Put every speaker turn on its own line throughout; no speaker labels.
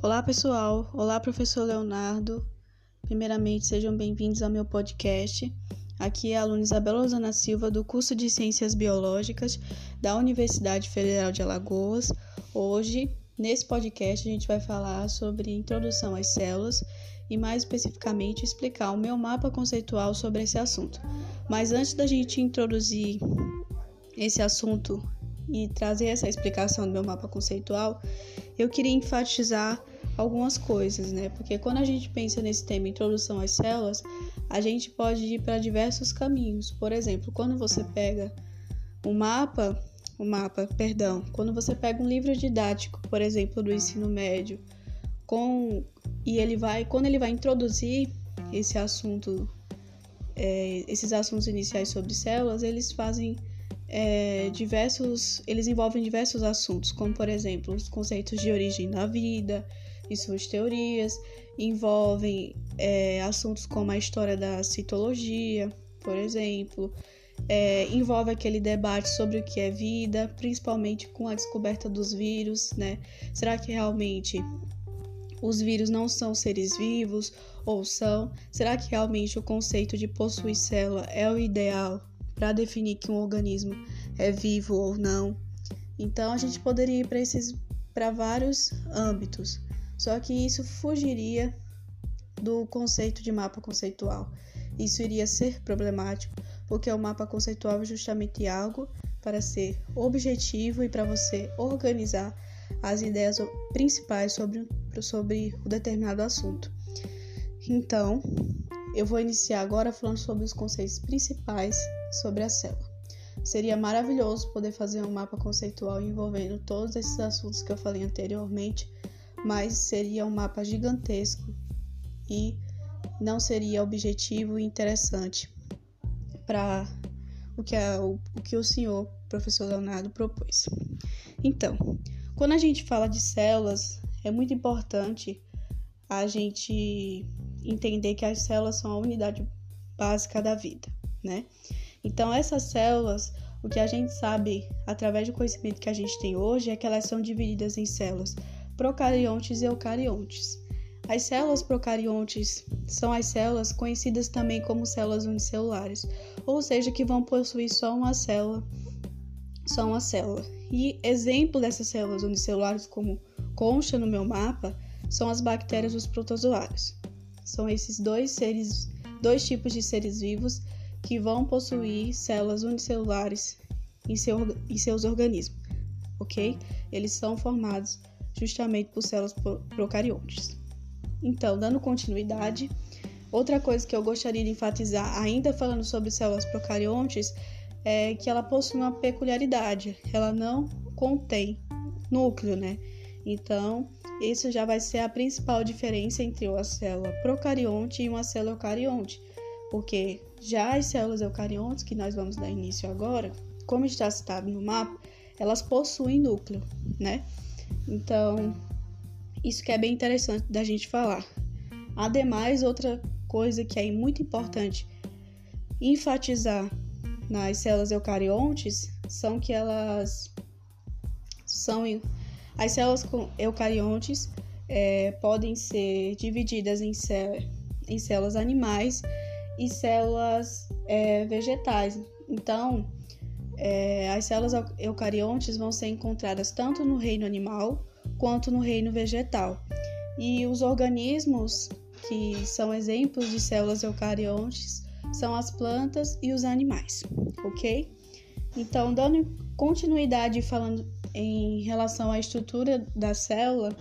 Olá, pessoal. Olá, professor Leonardo. Primeiramente, sejam bem-vindos ao meu podcast. Aqui é a aluna Isabela Rosana Silva, do curso de Ciências Biológicas da Universidade Federal de Alagoas. Hoje, nesse podcast, a gente vai falar sobre introdução às células e, mais especificamente, explicar o meu mapa conceitual sobre esse assunto. Mas antes da gente introduzir esse assunto e trazer essa explicação do meu mapa conceitual, eu queria enfatizar algumas coisas, né? Porque quando a gente pensa nesse tema introdução às células, a gente pode ir para diversos caminhos. Por exemplo, quando você pega um mapa, o um mapa, perdão, quando você pega um livro didático, por exemplo, do ensino médio, com e ele vai, quando ele vai introduzir esse assunto, é, esses assuntos iniciais sobre células, eles fazem é, diversos, eles envolvem diversos assuntos, como por exemplo os conceitos de origem da vida e suas teorias, envolvem é, assuntos como a história da citologia, por exemplo, é, envolve aquele debate sobre o que é vida, principalmente com a descoberta dos vírus, né? Será que realmente os vírus não são seres vivos ou são? Será que realmente o conceito de possuir célula é o ideal para definir que um organismo é vivo ou não. Então a gente poderia ir para vários âmbitos. Só que isso fugiria do conceito de mapa conceitual. Isso iria ser problemático, porque o mapa conceitual é justamente algo para ser objetivo e para você organizar as ideias principais sobre, sobre o determinado assunto. Então, eu vou iniciar agora falando sobre os conceitos principais sobre a célula. Seria maravilhoso poder fazer um mapa conceitual envolvendo todos esses assuntos que eu falei anteriormente, mas seria um mapa gigantesco e não seria objetivo e interessante para o que, o, o que o senhor professor Leonardo propôs. Então, quando a gente fala de células, é muito importante a gente entender que as células são a unidade básica da vida, né? Então, essas células, o que a gente sabe através do conhecimento que a gente tem hoje é que elas são divididas em células procariontes e eucariontes. As células procariontes são as células conhecidas também como células unicelulares, ou seja, que vão possuir só uma célula, só uma célula. E exemplo dessas células unicelulares, como consta no meu mapa, são as bactérias dos protozoários. São esses dois seres, dois tipos de seres vivos que vão possuir células unicelulares em, seu, em seus organismos, ok? Eles são formados justamente por células procariontes. Então, dando continuidade, outra coisa que eu gostaria de enfatizar, ainda falando sobre células procariontes, é que ela possui uma peculiaridade, ela não contém núcleo, né? Então, isso já vai ser a principal diferença entre uma célula procarionte e uma célula eucarionte, porque já as células eucariontes, que nós vamos dar início agora, como está citado no mapa, elas possuem núcleo, né? Então, isso que é bem interessante da gente falar. Ademais, outra coisa que é muito importante enfatizar nas células eucariontes são que elas são as células eucariontes é, podem ser divididas em, em células animais e células é, vegetais. Então, é, as células eucariontes vão ser encontradas tanto no reino animal quanto no reino vegetal. E os organismos que são exemplos de células eucariontes são as plantas e os animais, ok? Então, dando continuidade falando em relação à estrutura da célula,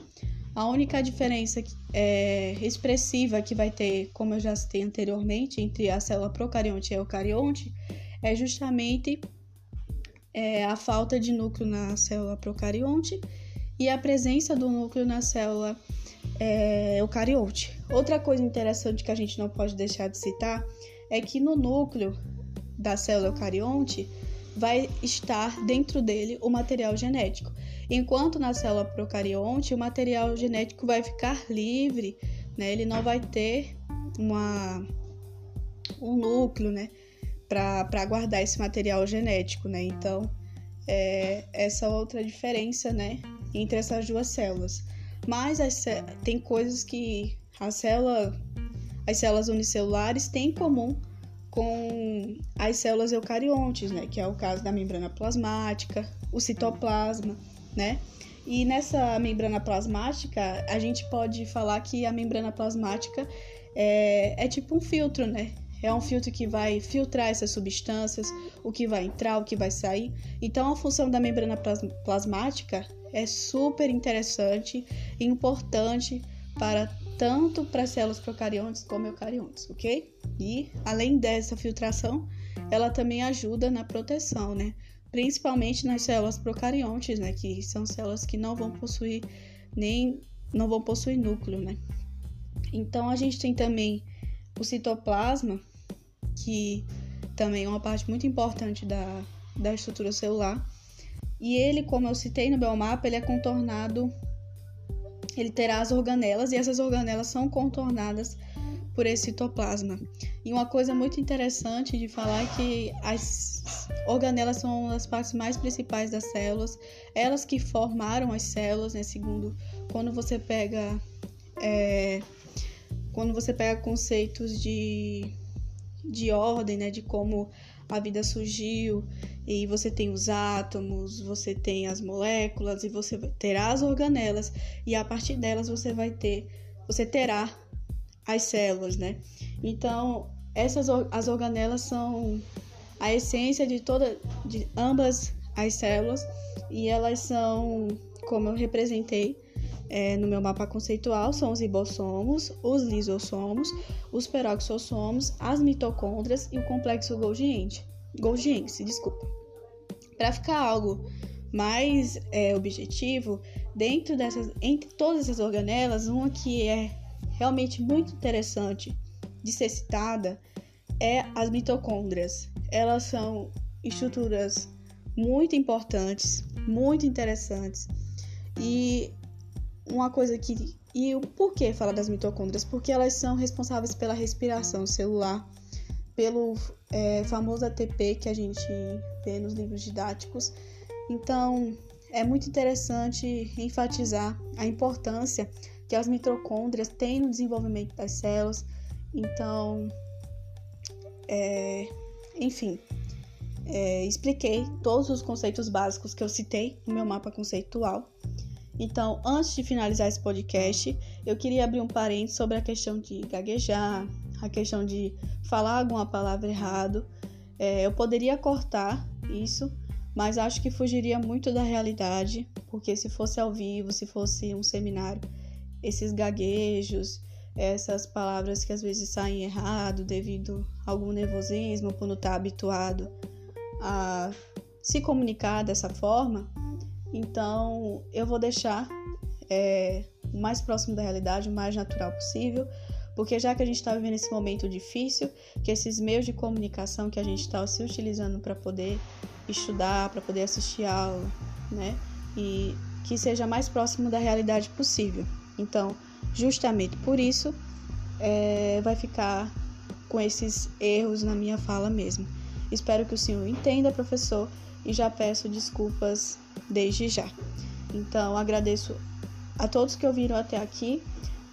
a única diferença é, expressiva que vai ter, como eu já citei anteriormente, entre a célula procarionte e a eucarionte é justamente é, a falta de núcleo na célula procarionte e a presença do núcleo na célula é, eucarionte. Outra coisa interessante que a gente não pode deixar de citar é que no núcleo da célula eucarionte vai estar dentro dele o material genético, enquanto na célula procarionte o material genético vai ficar livre, né? Ele não vai ter uma um núcleo, né, para guardar esse material genético, né? Então, é essa outra diferença, né, entre essas duas células. Mas as, tem coisas que a célula, as células unicelulares têm em comum com as células eucariontes, né? Que é o caso da membrana plasmática, o citoplasma, né? E nessa membrana plasmática, a gente pode falar que a membrana plasmática é, é tipo um filtro, né? É um filtro que vai filtrar essas substâncias, o que vai entrar, o que vai sair. Então, a função da membrana plasmática é super interessante e importante para tanto para células procariontes como eucariontes, ok? E além dessa filtração, ela também ajuda na proteção, né? Principalmente nas células procariontes, né? Que são células que não vão possuir nem não vão possuir núcleo, né? Então a gente tem também o citoplasma, que também é uma parte muito importante da, da estrutura celular. E ele, como eu citei no biomapa, ele é contornado, ele terá as organelas, e essas organelas são contornadas por esse citoplasma. E uma coisa muito interessante de falar é que as organelas são as partes mais principais das células, elas que formaram as células, né? Segundo, quando você pega é, quando você pega conceitos de, de ordem, né, de como a vida surgiu, e você tem os átomos, você tem as moléculas e você terá as organelas e a partir delas você vai ter, você terá as células, né? Então, essas as organelas são a essência de toda de ambas as células e elas são, como eu representei, é, no meu mapa conceitual são os ribossomos, os lisossomos, os peroxossomos, as mitocôndrias e o complexo Golgiense. Golgiense, desculpa. Para ficar algo mais é, objetivo, dentro dessas, entre todas essas organelas, uma que é realmente muito interessante de ser citada é as mitocôndrias. Elas são estruturas muito importantes, muito interessantes e uma coisa que. E o porquê falar das mitocôndrias? Porque elas são responsáveis pela respiração celular, pelo é, famoso ATP que a gente vê nos livros didáticos. Então, é muito interessante enfatizar a importância que as mitocôndrias têm no desenvolvimento das células. Então, é, enfim, é, expliquei todos os conceitos básicos que eu citei no meu mapa conceitual. Então, antes de finalizar esse podcast, eu queria abrir um parênteses sobre a questão de gaguejar, a questão de falar alguma palavra errado. É, eu poderia cortar isso, mas acho que fugiria muito da realidade, porque se fosse ao vivo, se fosse um seminário, esses gaguejos, essas palavras que às vezes saem errado devido a algum nervosismo, por não estar habituado a se comunicar dessa forma, então, eu vou deixar é, o mais próximo da realidade, o mais natural possível, porque já que a gente está vivendo esse momento difícil, que esses meios de comunicação que a gente está se utilizando para poder estudar, para poder assistir aula, né? E que seja mais próximo da realidade possível. Então, justamente por isso, é, vai ficar com esses erros na minha fala mesmo. Espero que o senhor entenda, professor, e já peço desculpas desde já. Então, agradeço a todos que ouviram até aqui.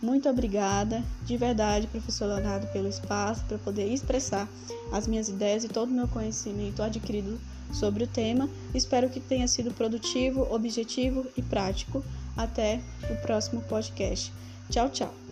Muito obrigada, de verdade, professor Leonardo, pelo espaço para poder expressar as minhas ideias e todo o meu conhecimento adquirido sobre o tema. Espero que tenha sido produtivo, objetivo e prático. Até o próximo podcast. Tchau, tchau.